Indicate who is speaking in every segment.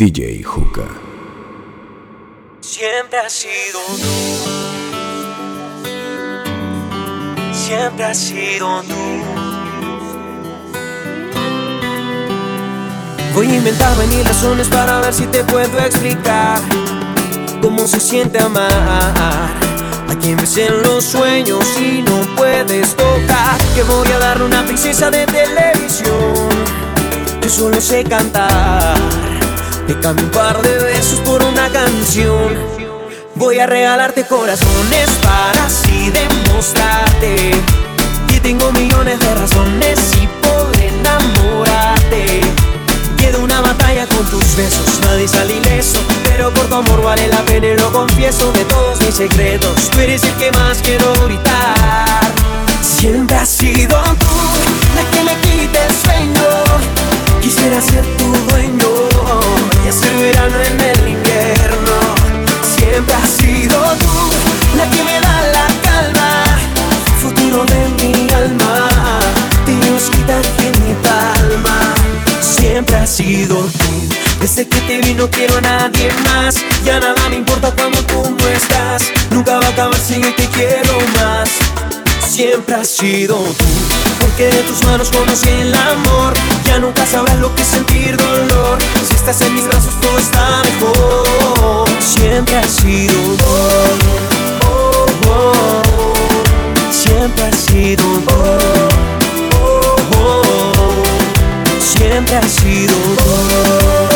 Speaker 1: DJ Juca.
Speaker 2: Siempre ha sido tú. Siempre ha sido tú. Voy a inventar mil razones para ver si te puedo explicar cómo se siente amar. A quien ves en los sueños y no puedes tocar. Que voy a darle una princesa de televisión. Yo solo sé cantar. Te cambio un par de besos por una canción. Voy a regalarte corazones para así demostrarte que tengo millones de razones y podré enamorarte. Queda una batalla con tus besos, nadie sale ileso, pero por tu amor vale la pena y lo confieso de todos mis secretos. Tú eres el que más quiero gritar. Siempre has sido tú la que me quita el sueño. Quisiera ser tu dueño y hacer verano en el invierno. Siempre has sido tú la que me da la calma, futuro de mi alma. Dios quita en mi palma. Siempre has sido tú. Desde que te vi no quiero a nadie más. Ya nada me importa cuando tú no estás. Nunca va a acabar si yo te quiero más. Siempre has sido tú. Porque de tus manos conocí el amor. Ya nunca sabrás lo que es sentir dolor. Si estás en mis brazos todo está mejor. Siempre has sido. Oh, oh. Siempre has sido. Siempre has sido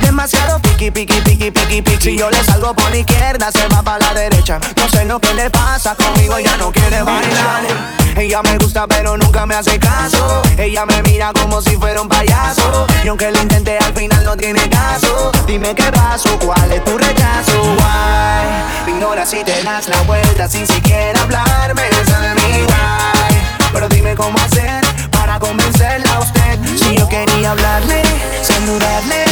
Speaker 3: Demasiado piqui, piqui, piqui, piqui, piqui. Si yo le salgo por la izquierda, se va para la derecha. No sé lo que le pasa conmigo, ella no quiere bailar. Ella me gusta, pero nunca me hace caso. Ella me mira como si fuera un payaso. Y aunque lo intenté, al final no tiene caso. Dime qué pasó, cuál es tu rechazo. Why? Me ignoras si te das la vuelta sin siquiera hablarme. Esa de mi why. Pero dime cómo hacer para convencerla a Si yo quería hablarle, sin dudarle,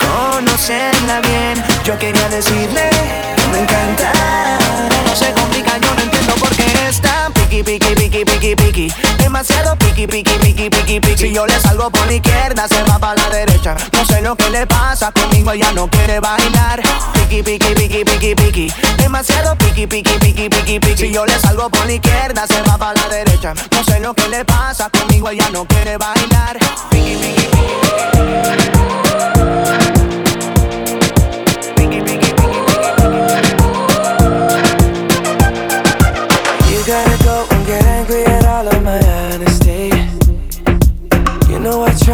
Speaker 3: conocerla bien. Yo quería decirle que me encanta. No se complica, yo no entiendo por qué está piqui, piqui, piqui, piqui, piqui. Demasiado piqui, piqui, piqui, piqui, piqui. Si yo le salgo por la izquierda, se va para la derecha. No sé lo que le pasa conmigo, ella no quiere bailar. Piqui, piqui, piqui, piqui, piqui. Demasiado piqui, piqui, piqui, piqui, piqui. Si yo le salgo por la izquierda, se va para la derecha. No sé lo que le pasa conmigo, ella no quiere bailar. Piqui, piqui, piqui, piqui, piqui, piqui,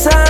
Speaker 4: 세상.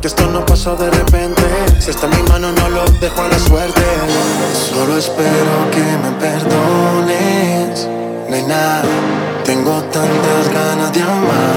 Speaker 4: que esto no pasó de repente. Si está en mi mano, no lo dejo a la suerte. Solo espero que me perdones, nena. Tengo tantas ganas de amarte.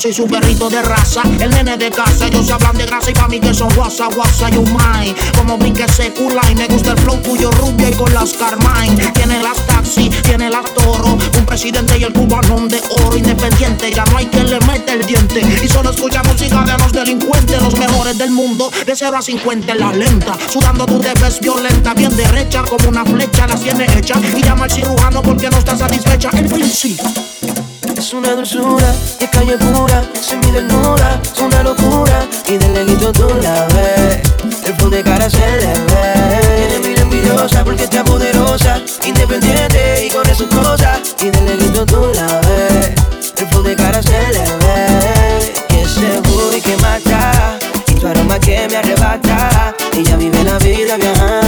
Speaker 5: Soy su perrito de raza, el nene de casa. Ellos se hablan de grasa y pa' mí que son guasa, guasa, yo mine. Como mi que se brinque y me gusta el flow tuyo rubio y con las Carmine. Tiene las taxi, tiene las toro. Un presidente y el cubanón de oro independiente. Ya no hay quien le mete el diente. Y solo escucha música de los delincuentes, los mejores del mundo. De 0 a 50 en la lenta. Sudando tú te ves violenta, bien derecha como una flecha. Las tiene hecha y llama al cirujano porque no está satisfecha. El príncipe.
Speaker 6: Es una dulzura de calle pura, sin mi desnuda, es una locura. Y del leguito tú la ves, el flow de cara se le ve. Tiene mil envidiosa porque está poderosa, independiente y con sus cosas. Y del leguito tú la ves, el flow de cara se le ve. Que ese y que mata, y tu aroma que me arrebata. Ella vive la vida viajando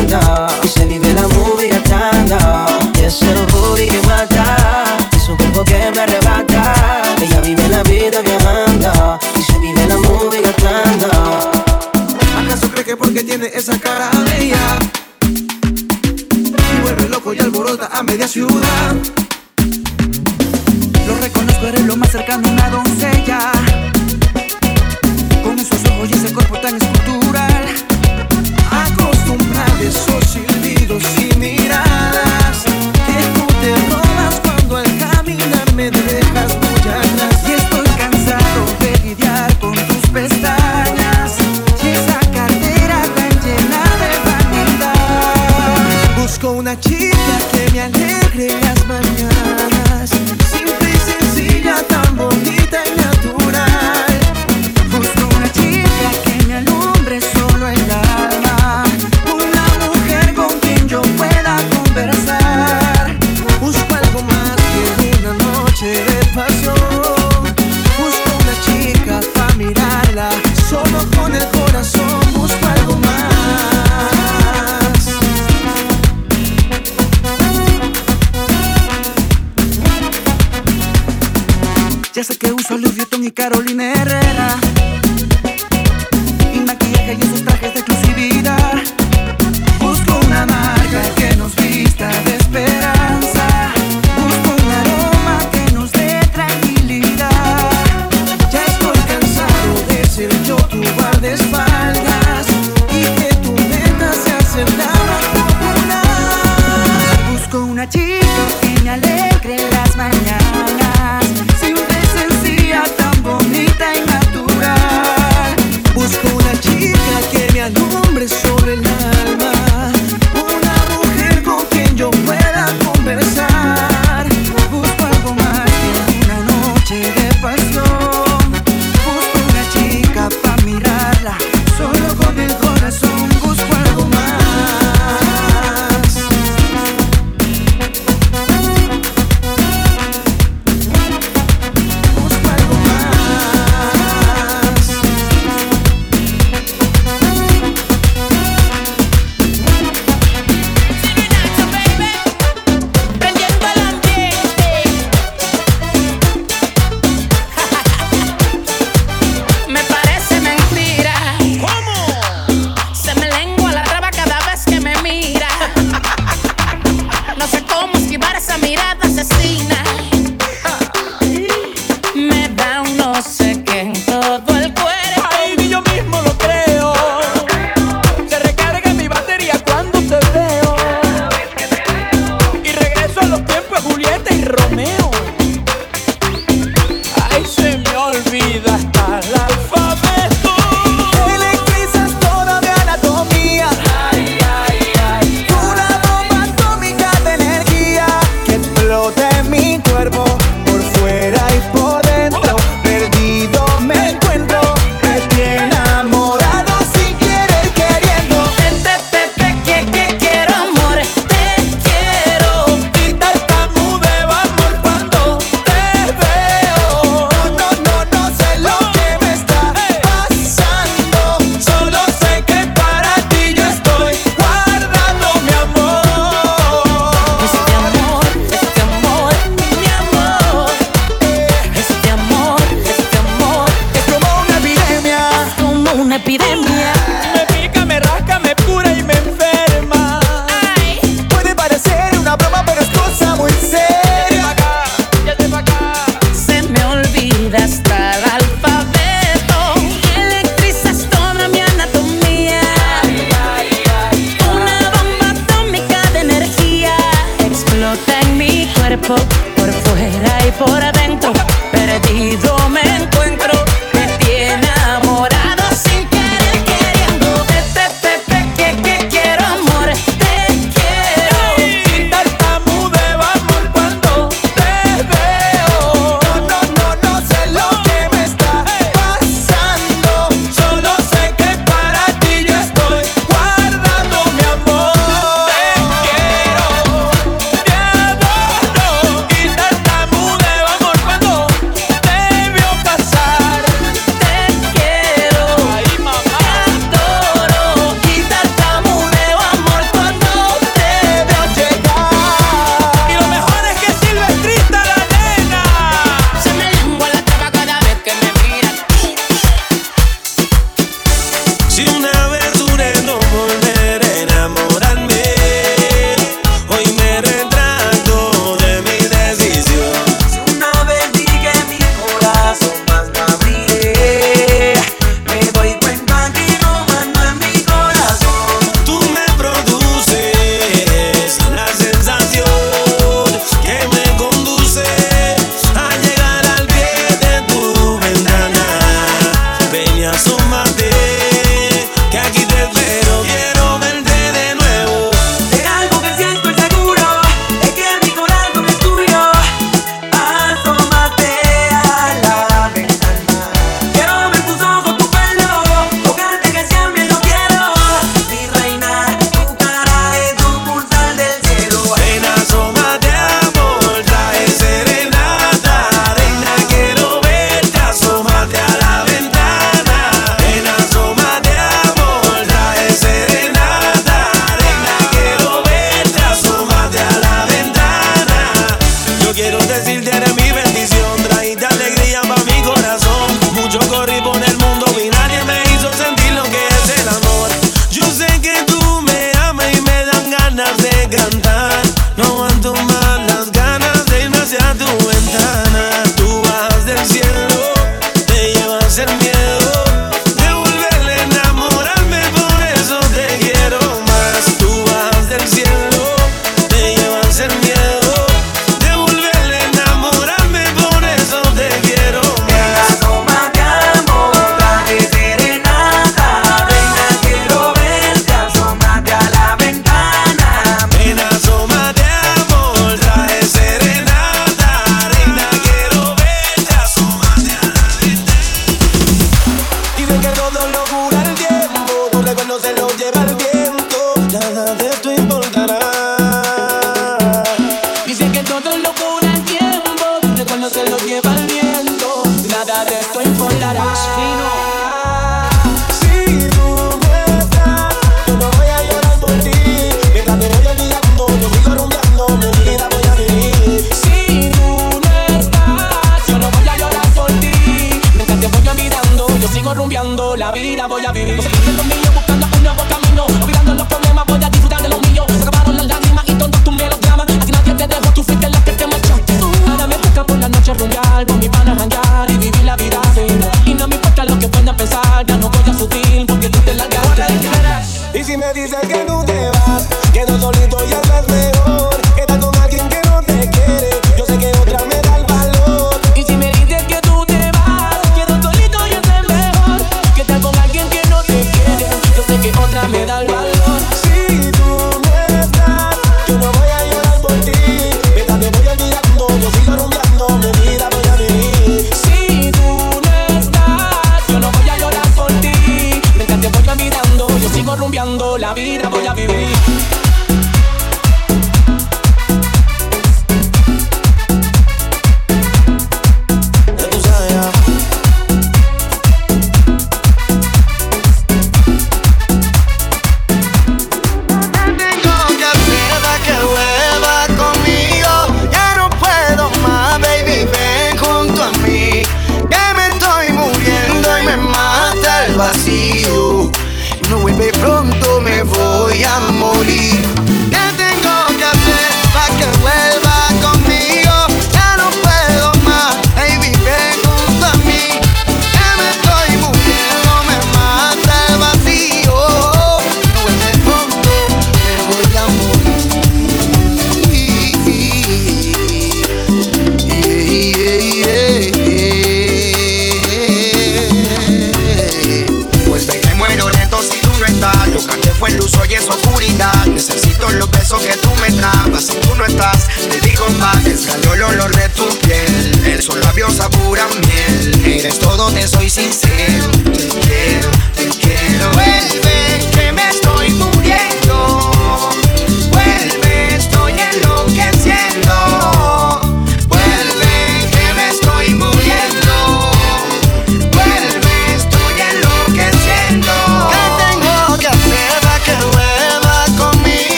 Speaker 7: quieres todo, te soy sincero. Te quiero, te quiero. Vuelve.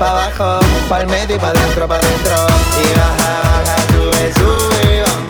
Speaker 8: pa' abajo, pa'l medio y pa' dentro, pa' dentro. Y baja, baja, sube, sube, baja.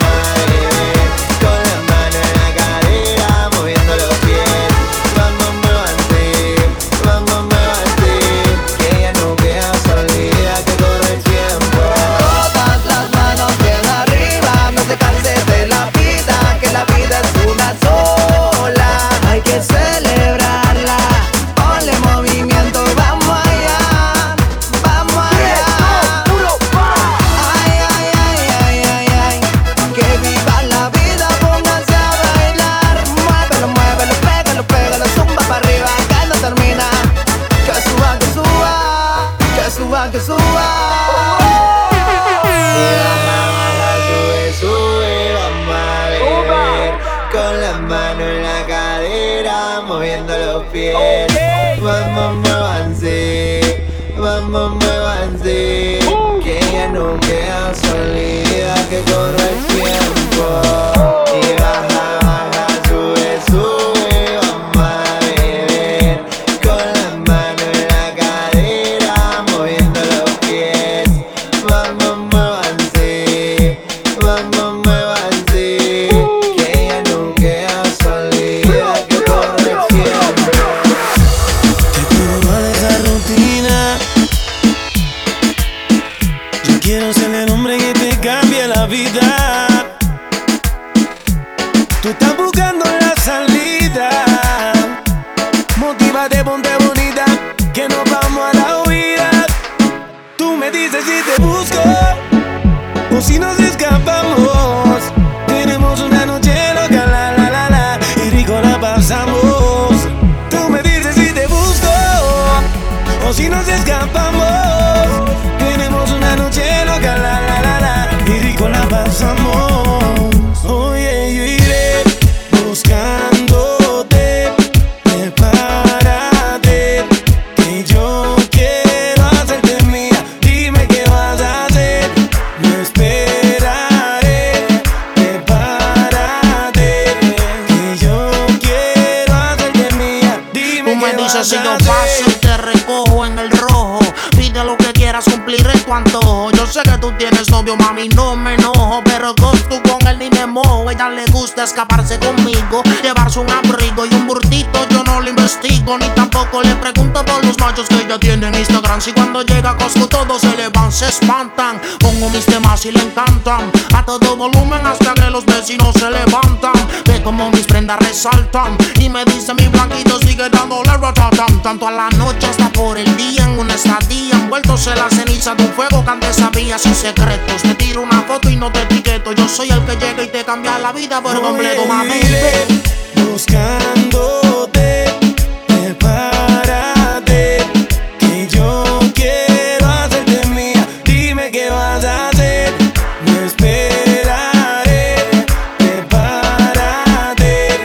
Speaker 5: sin secretos. Te tiro una foto y no te etiqueto. Yo soy el que llega y te cambia la vida por completo, mami.
Speaker 6: Eh, buscándote, prepárate. Que yo quiero hacerte mía. Dime qué vas a hacer. Me esperaré. Prepárate.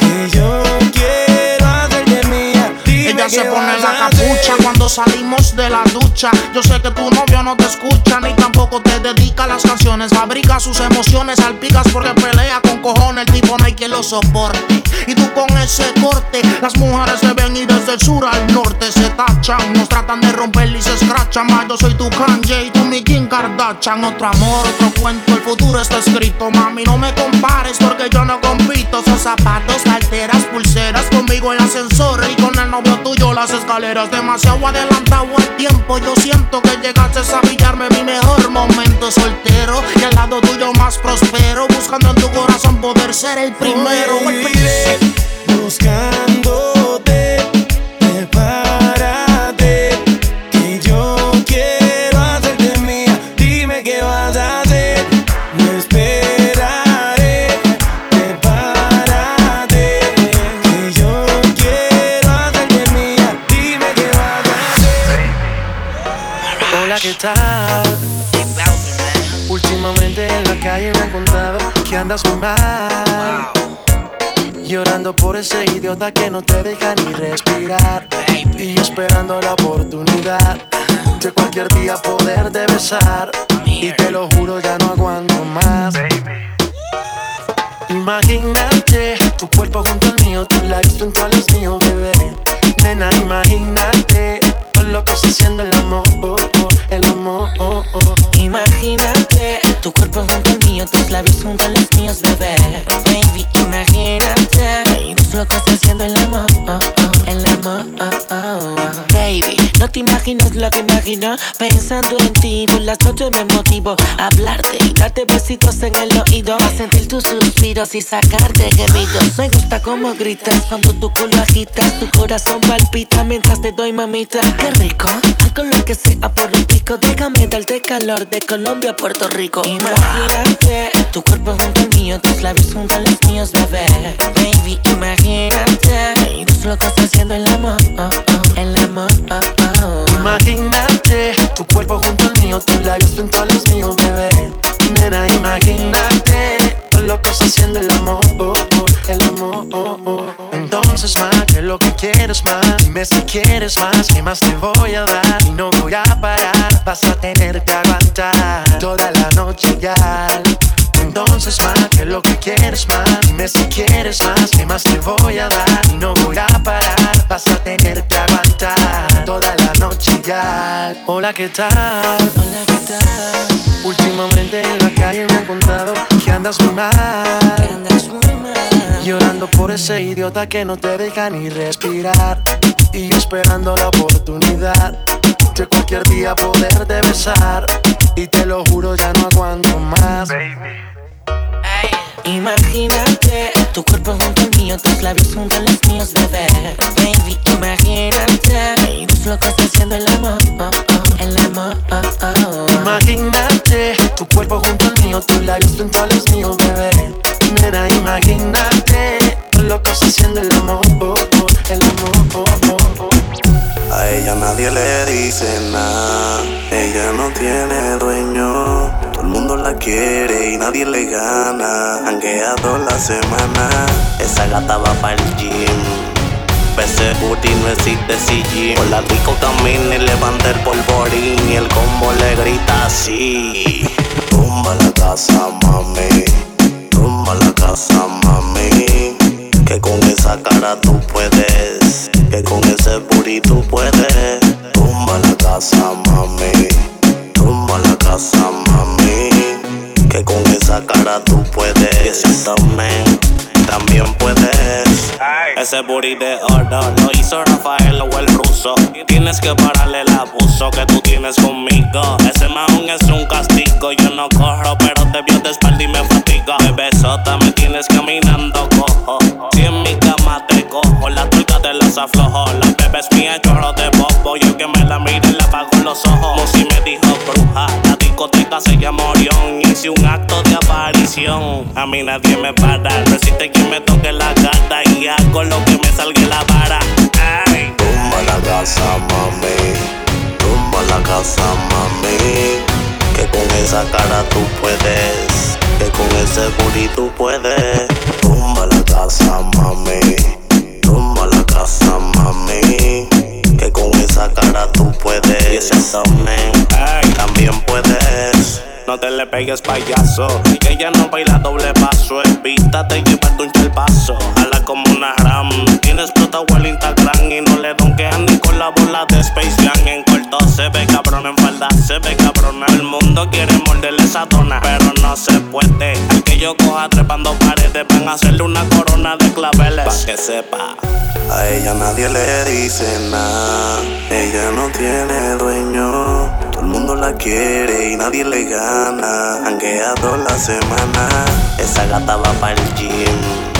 Speaker 6: Que yo quiero hacerte mía. Dime
Speaker 5: Ella se pone
Speaker 6: vas
Speaker 5: la capucha cuando salimos de la ducha. Yo sé que tu novio no te escucha canciones, fabrica sus emociones, salpicas porque pelea con cojones, el tipo no hay quien lo soporte. Y tú con ese corte, las mujeres se ven y desde el sur al norte se tachan. Nos tratan de romper y se escrachan. Más yo soy tu Kanye y tú mi Kim Kardashian. Otro amor, otro cuento, el futuro está escrito. Mami, no me compares porque yo no compito. Son zapatos, carteras, pulseras. Conmigo el ascensor y con el novio tuyo las escaleras. Demasiado adelantado el tiempo. Yo siento que llegaste a pillarme mi mejor momento soltero. Y al lado tuyo más prospero. Buscando en tu corazón poder ser. El primero
Speaker 9: prepárate, que yo quiero hacerte mía. Dime qué vas a hacer, no esperaré. Prepárate, que yo quiero hacerte mía. Dime qué vas a hacer.
Speaker 4: Hola, ¿qué tal? Últimamente en la calle me he encontrado que andas muy mal. Por ese idiota que no te deja ni respirar. Y esperando la oportunidad de cualquier día poderte besar. Y te lo juro, ya no aguanto más. Imagínate tu cuerpo junto al mío, tus labios junto a los míos, bebé. Nena, imagínate todo lo que está haciendo el amor, oh, oh, el amor. oh, oh.
Speaker 10: Imagínate tu cuerpo junto al mío, tus labios junto a los míos, bebé. Baby, imagínate. Es lo que está haciendo el amor, oh, oh, el amor. Baby, no te imaginas lo que imagino. Pensando en ti, por las noches me motivo a hablarte y darte besitos en el oído. A sentir tus suspiros y sacarte gemidos. Me gusta cómo gritas cuando tu culo agitas. Tu corazón palpita mientras te doy mamita. Algo lo que sea por un pico. Déjame darte calor de Colombia a Puerto Rico. Imagínate tu cuerpo junto al mío, tus labios junto a los míos, bebé. Baby, imagínate. Es lo que está haciendo el amor, oh, oh, el amor, oh, oh.
Speaker 4: Imagínate tu cuerpo junto al mío, tus labios junto a los míos, bebé. Nena, imagínate todo lo que está haciendo el amor, oh, oh, el amor. oh, oh. Entonces, más que lo que quieres más, dime si quieres más, ¿qué más te voy a dar? Y no voy a parar, vas a tener que aguantar toda la noche ya. Entonces más que lo que quieres más Dime si quieres más, ¿qué más te voy a dar? Y no voy a parar, vas a tener que aguantar Toda la noche ya Hola, ¿qué tal?
Speaker 10: Hola, ¿qué tal?
Speaker 4: Últimamente en la calle me he encontrado que andas muy mal
Speaker 10: Andas muy mal.
Speaker 4: Llorando por ese idiota que no te deja ni respirar Y esperando la oportunidad De cualquier día poderte besar Y te lo juro ya no aguanto más
Speaker 10: Imagínate tu cuerpo junto al mío, tus labios junto a los míos, bebé. Baby, imagínate. Es lo que está haciendo el amor, oh, oh, el amor, oh, oh.
Speaker 4: Imagínate tu cuerpo junto al mío, tus labios junto a los míos, bebé. Nena, imagínate todo lo que está haciendo el amor, oh, oh, el amor.
Speaker 11: A ella nadie le dice nada. Ella no tiene dueño. Todo el mundo la quiere y nadie le gana. Hanguea toda la semana. Esa gata va para el gym. Ese booty no existe CG. Por la disco camina y levanta el polvorín. Y el combo le grita así. Tumba la casa, mami. Tumba la casa, mami. Que con esa cara tú puedes. Que con ese booty puedes. Tumba la casa, mami. Tumba la casa, mami. Que con esa cara tú puedes. Que si también, también puedes. Ese booty de oro lo hizo Rafael o el ruso. Tienes que pararle el abuso que tú tienes conmigo. Ese mahón es un castigo. Yo no corro, pero te vio de espalda y me fatiga. Bebesota, me tienes caminando cojo. Si en mi cama te cojo, la tuya te las aflojo. La bebé es mía, chorro de bobo. Yo que me la mire, le apago los ojos. Musi me dijo bruja. La discoteca se llama Orión. Hice un acto de aparición. A mí nadie me para. Resiste quien me toque la gata. Y hago lo que me salga la vara. Ay. Tumba la casa, mami. Tumba la casa, mami. Que con esa cara tú puedes. Que con ese booty tú puedes. Tumba la casa, mami. Tumba la casa, mami. Que con esa cara tú puedes. Y ese también, también puedes. No te le pegues payaso, que ella no baila doble paso. Evítate llevarte un chelpazo, jala como una ram. Tienes explotado el Instagram y no le donkean ni con la bola de
Speaker 12: Space Jam se ve cabrón en falda, se ve cabrona. El mundo quiere morderle esa dona, pero no se puede. Al que yo coja trepando paredes, van a hacerle una corona de claveles. Pa' que sepa.
Speaker 11: A ella nadie le dice nada. Ella no tiene dueño. Todo el mundo la quiere y nadie le gana. Hanguea toda la semana.
Speaker 12: Esa gata va para el gym.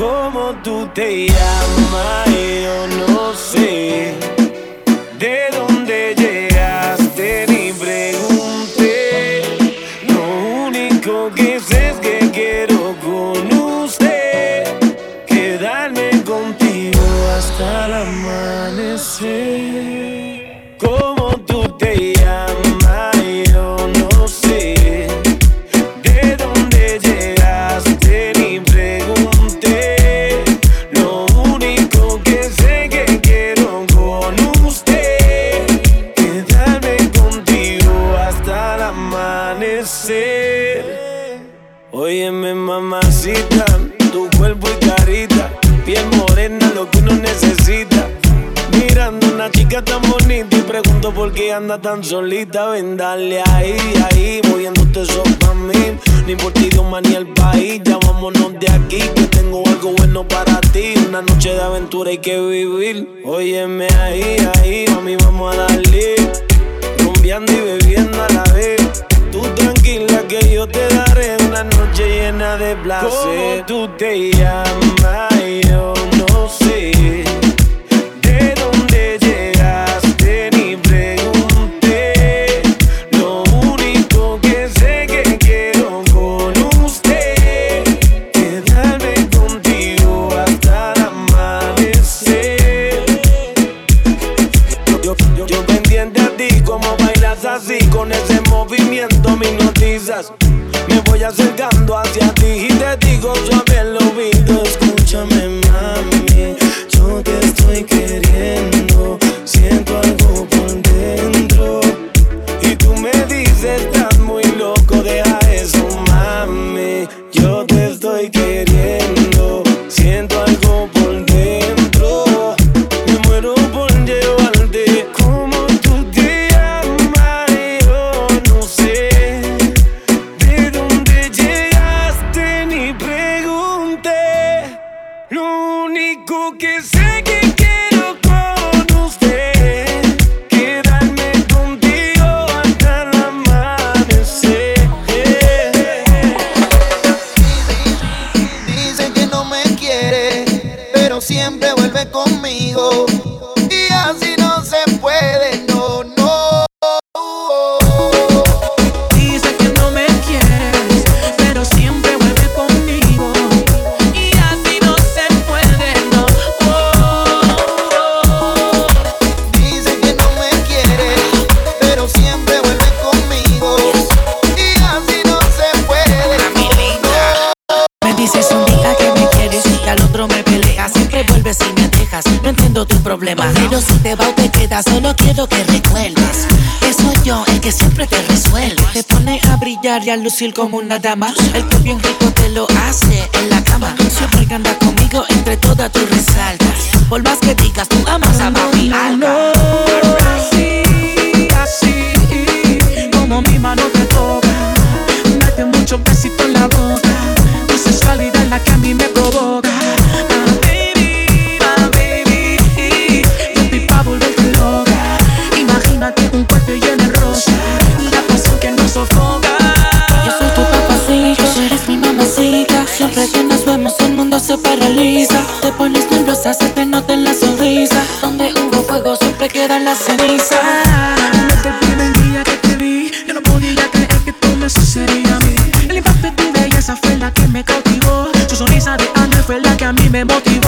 Speaker 9: ¿Cómo tú te llamas? Yo no sé. ¿De dónde tan bonita y pregunto por qué anda tan solita. Ven, dale ahí, ahí, moviéndote eso pa' mí. Ni por ti, Dios, ni el país. Ya vámonos de aquí, que tengo algo bueno para ti. Una noche de aventura hay que vivir. Óyeme ahí, ahí, mami, vamos a darle. Rumbeando y bebiendo a la vez. Tú tranquila que yo te daré una noche llena de placer. ¿Cómo tú te llamas? Yo voy acercando hacia ti y te digo suave
Speaker 13: solo quiero que recuerdes. Que soy yo el que siempre te resuelve. Te pone a brillar y a lucir como una dama. El que bien rico te lo hace en la cama. Siempre que anda conmigo, entre todas tú resaltas. Por más que digas, tú amas a papi alga. Así, así, como mi mano te toca. Date mucho besito en la boca. Tu sensualidad es la que a mí me provoca.
Speaker 10: Se paraliza. Te pones nerviosa, se te nota en la sonrisa. Donde hubo fuego siempre quedan las cenizas.
Speaker 13: Desde el primer día que te vi, yo no podía creer que tú me sucedería a mí. El impacto de tu belleza fue la que me cautivó. Su sonrisa de ángel fue la que a mí me motivó.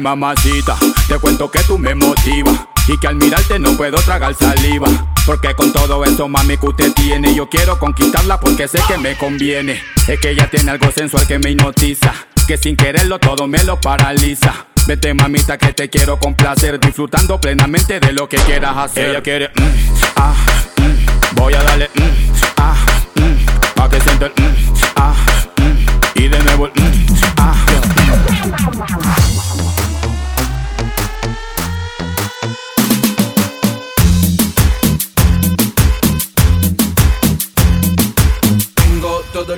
Speaker 14: Mamacita, te cuento que tú me motivas y que al mirarte no puedo tragar saliva. Porque con todo esto, mami, que usted tiene, yo quiero conquistarla porque sé que me conviene. Es que ella tiene algo sensual que me hipnotiza, que sin quererlo todo me lo paraliza. Vete mamita que te quiero complacer, disfrutando plenamente de lo que quieras hacer. Ella quiere, mm, ah, mm, voy a darle, mm, ah, mm, pa' que sienta el, mm, ah, y de nuevo el, ah.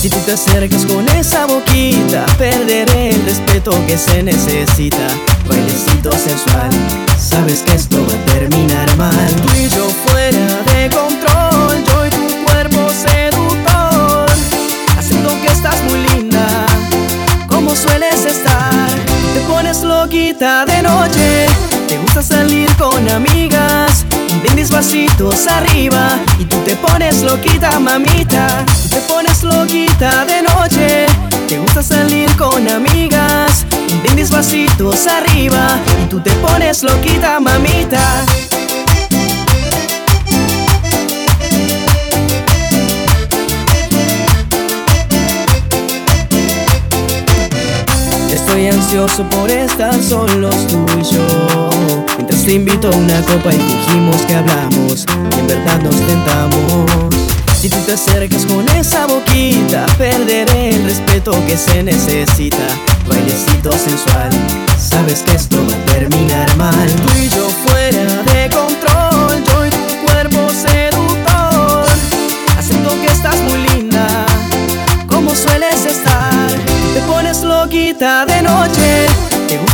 Speaker 2: Si tú te acercas con esa boquita Perderé el respeto que se necesita Bailecito sensual Sabes que esto va a terminar mal Tú y yo fuera de control Yo y tu cuerpo seductor Acepto que estás muy linda como sueles estar. Te pones loquita de noche, te gusta salir con amigas. Brindis vasitos arriba y tú te pones loquita, mamita. Tú te pones loquita de noche, te gusta salir con amigas. Brindis vasitos arriba y tú te pones loquita, mamita. Estoy ansioso por estar solos tú y yo. Mientras te invito a una copa y fingimos que hablamos Y en verdad nos tentamos. Si tú te acercas con esa boquita Perderé el respeto que se necesita. Bailecito sensual Sabes que esto va a terminar mal. Tú y yo fuera de control Yo y tu cuerpo seductor. Acepto que estás muy linda como sueles estar. Te pones loquita de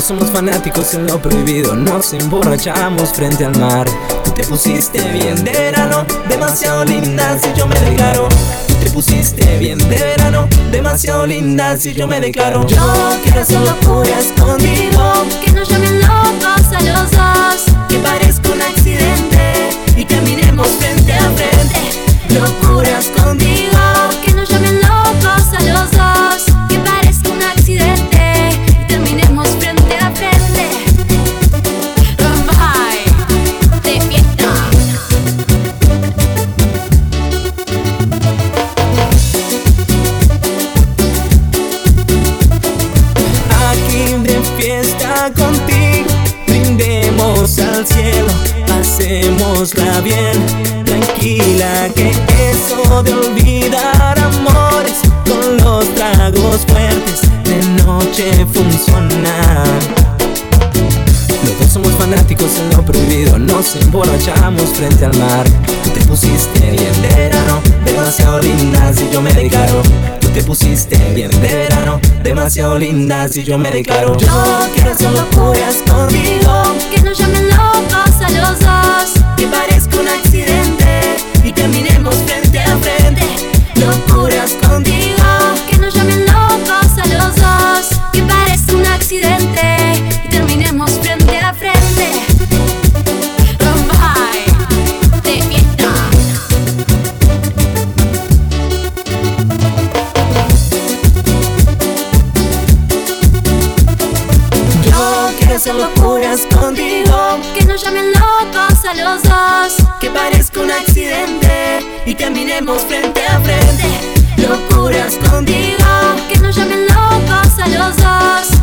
Speaker 6: Somos fanáticos en lo prohibido, nos emborrachamos frente al mar. Tú te pusiste bien de verano, demasiado linda si yo me declaro. Tú te pusiste bien de verano, demasiado linda si yo me declaro.
Speaker 10: Yo quiero hacer locuras contigo Que nos llamen locos a los dos Que parezca un accidente Y terminemos nos
Speaker 6: emborrachamos frente al mar. Tú te pusiste bien de verano, demasiado linda si yo me declaro. Tú te pusiste bien de verano, demasiado linda si yo me declaro.
Speaker 10: Yo quiero hacer locuras contigo Que nos llamen locos a los dos Que parezca un accidente Y terminemos frente a frente Locuras contigo Que nos llamen y
Speaker 6: caminemos frente a frente. Locuras contigo,
Speaker 15: que nos llamen locos
Speaker 16: a
Speaker 6: los dos.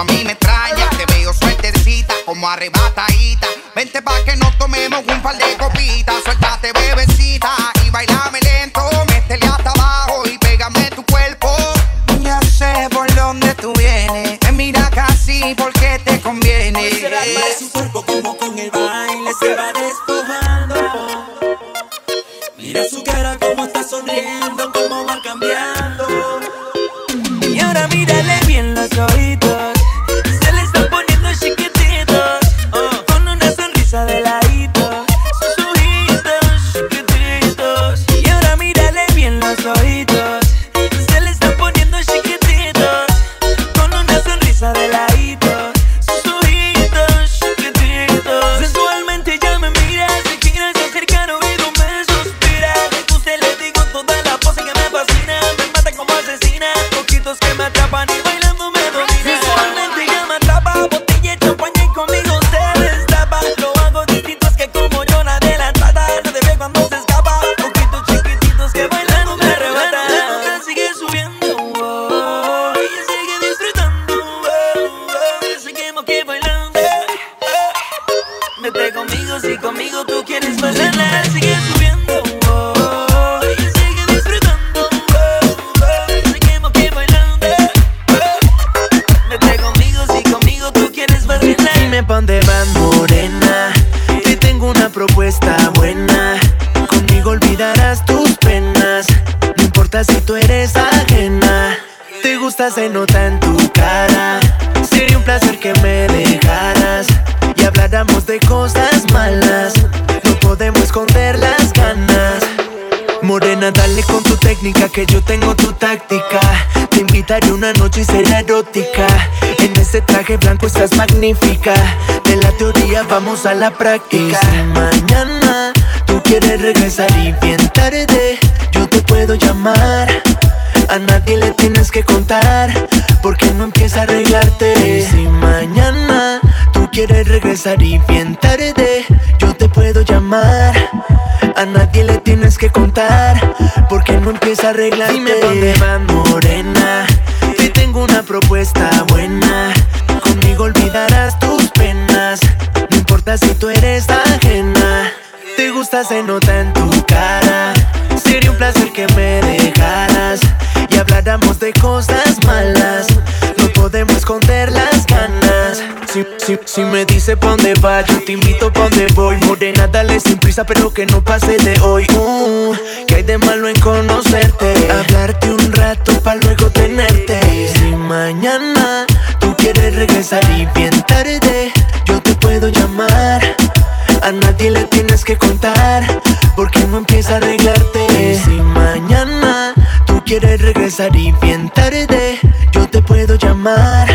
Speaker 6: a
Speaker 17: mí me
Speaker 6: extraña. Te veo sueltercita, como arrebatadita. Vente pa' que nos tomemos un par de copitas. Suéltate, bebecita.
Speaker 18: De la teoría vamos a la práctica. Si mañana tú quieres regresar y bien tarde, yo te puedo llamar. A nadie le tienes que contar, porque no empieza a arreglarte. Si mañana tú quieres regresar y bien tarde, yo te puedo llamar. A nadie le tienes que contar, porque no empieza a arreglarte. Dime dónde van, morena. Te tengo una propuesta buena si tú eres ajena. Te gusta, se nota en tu cara. Sería un placer que me dejaras y habláramos de cosas malas. No podemos esconder las ganas. Si, si, si me dice pa' dónde va, yo te invito pa' donde voy. Morena, dale sin prisa, pero que no pase de hoy. Uh, que hay de malo en conocerte. Hablarte un rato pa' luego tenerte. Y si mañana tú quieres regresar y bien tarde a nadie le tienes que contar, porque no empieza a arreglarte. Y si mañana tú quieres regresar y bien tarde, yo te puedo llamar.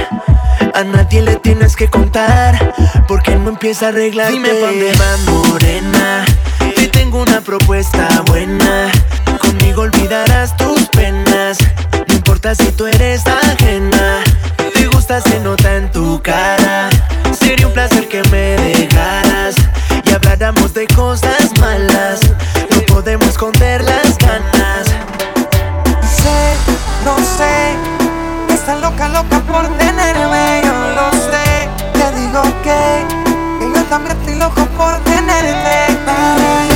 Speaker 18: A nadie le tienes que contar, porque no empieza a arreglarte. Dime pa' dónde va morena, te tengo una propuesta buena. Conmigo olvidarás tus penas, no importa si tú eres ajena. Te gusta, se nota en tu cara Placer que me dejaras y habláramos de cosas malas. No podemos esconder las ganas.
Speaker 19: Sé, no sé, estás loca, loca por tenerme, yo lo sé. Te digo que, que yo también estoy loco por tenerte. Para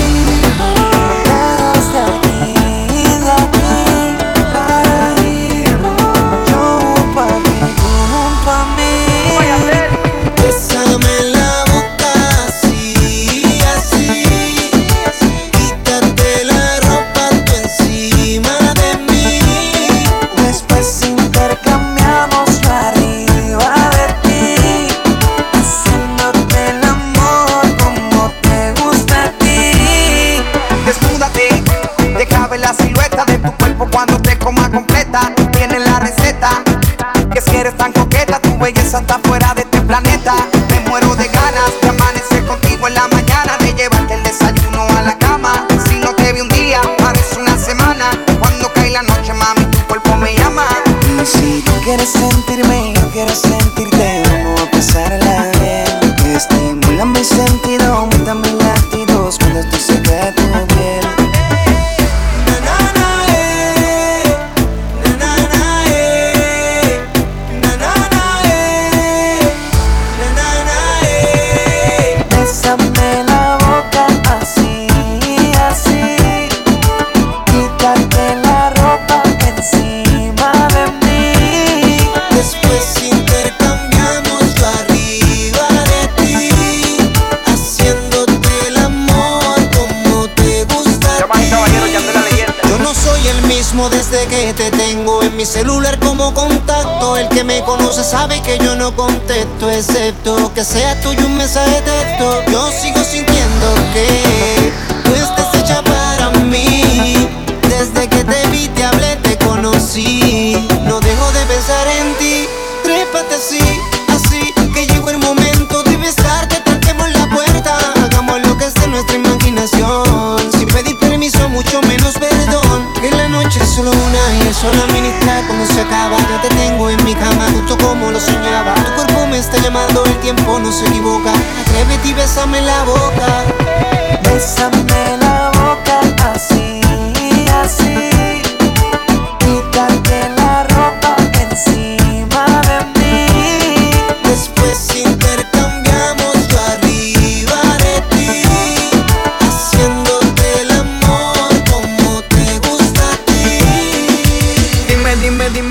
Speaker 7: excepto que sea tuyo un mensaje de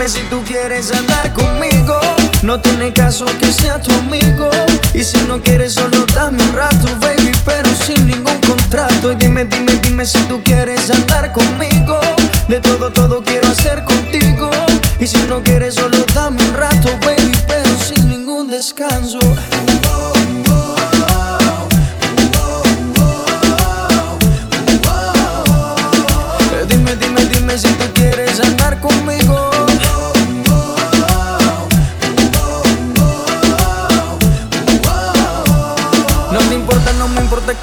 Speaker 18: si tú quieres andar conmigo. No tiene caso que sea tu amigo. Y si no quieres, solo dame un rato, baby, pero sin ningún contrato. Dime, dime, dime si tú quieres andar conmigo. De todo, todo quiero hacer contigo. Y si no quieres, solo dame un rato, baby, pero sin ningún descanso.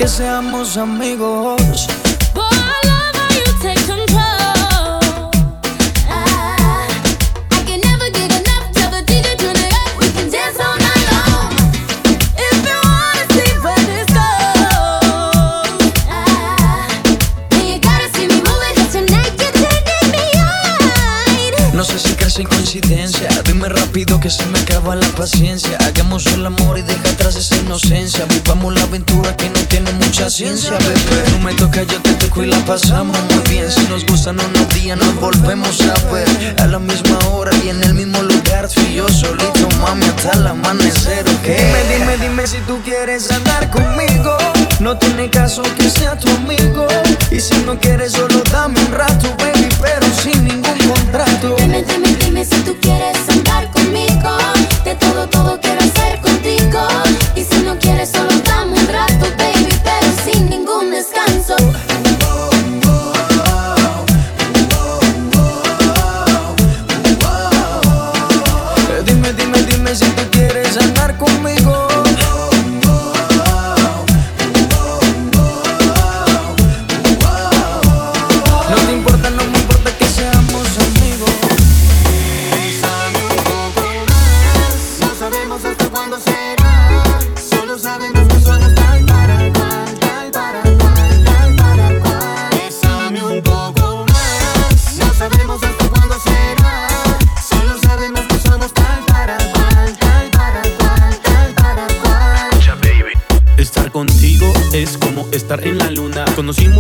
Speaker 18: Que seamos amigos. La paciencia. Hagamos el amor y deja atrás esa inocencia. Vivamos la aventura que no tiene mucha ciencia, bebé. No me toca, yo te toco y la pasamos muy bien. Si nos gustan unos días, nos volvemos a ver. A la misma hora y en el mismo lugar. Tú y yo solito, mami, hasta el amanecer, ¿ok? Dime, dime, dime si tú quieres andar conmigo. No tiene caso que sea tu amigo. Y si no quieres, solo dame un rato, baby, pero sin ningún contrato.
Speaker 20: Dime, dime, dime si tú quieres andar si no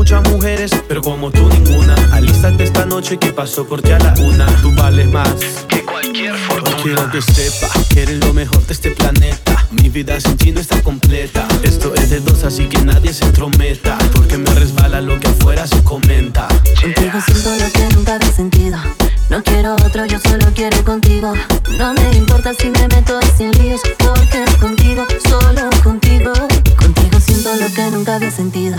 Speaker 21: muchas mujeres, pero como tú ninguna. Alístate esta noche que pasó por ti a la una. Tú vales más que cualquier fortuna. Quiero que sepa que eres lo mejor de este planeta. Mi vida sin ti no está completa. Esto es de dos, así que nadie se entrometa. Porque me resbala lo que afuera se comenta.
Speaker 15: Contigo siento lo que nunca había sentido. No quiero otro, yo solo quiero contigo. No me importa si me meto sin líos, porque es contigo, solo contigo siento lo que nunca había sentido.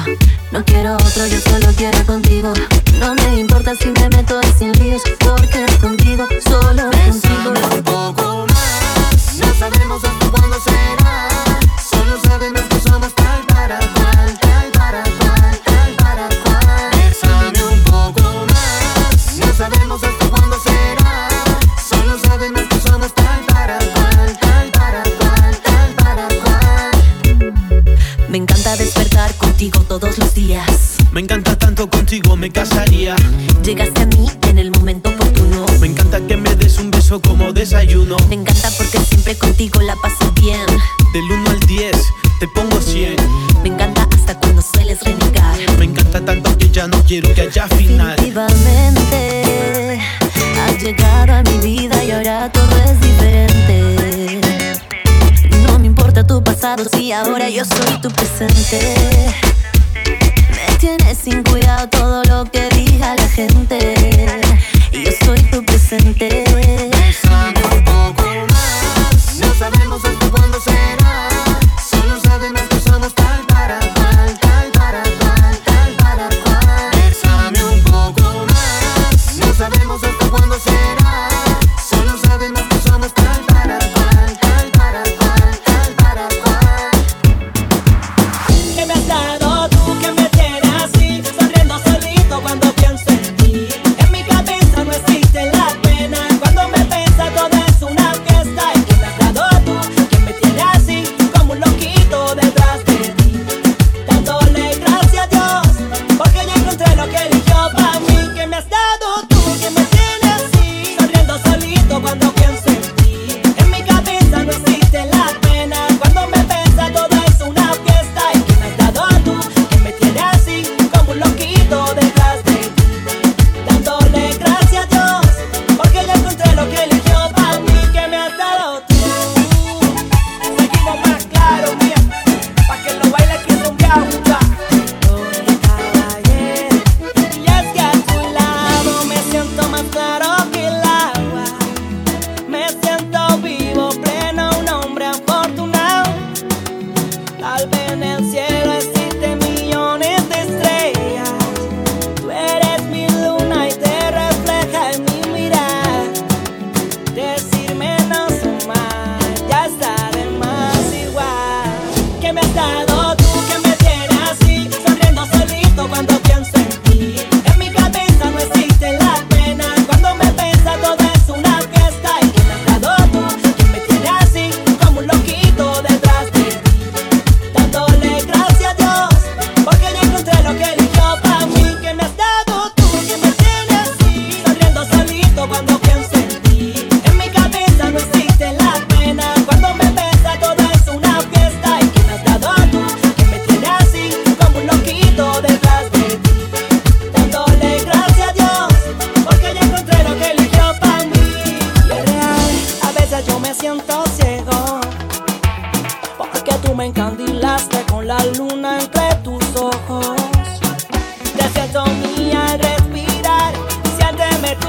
Speaker 15: No quiero otro, yo solo quiero contigo. No me importa si me meto y sin líos, porque contigo, solo contigo.
Speaker 22: un poco más, no sabemos hasta cuándo será. Solo sabemos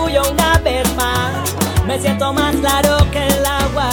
Speaker 16: tuyo una vez más. Me siento más claro que el agua.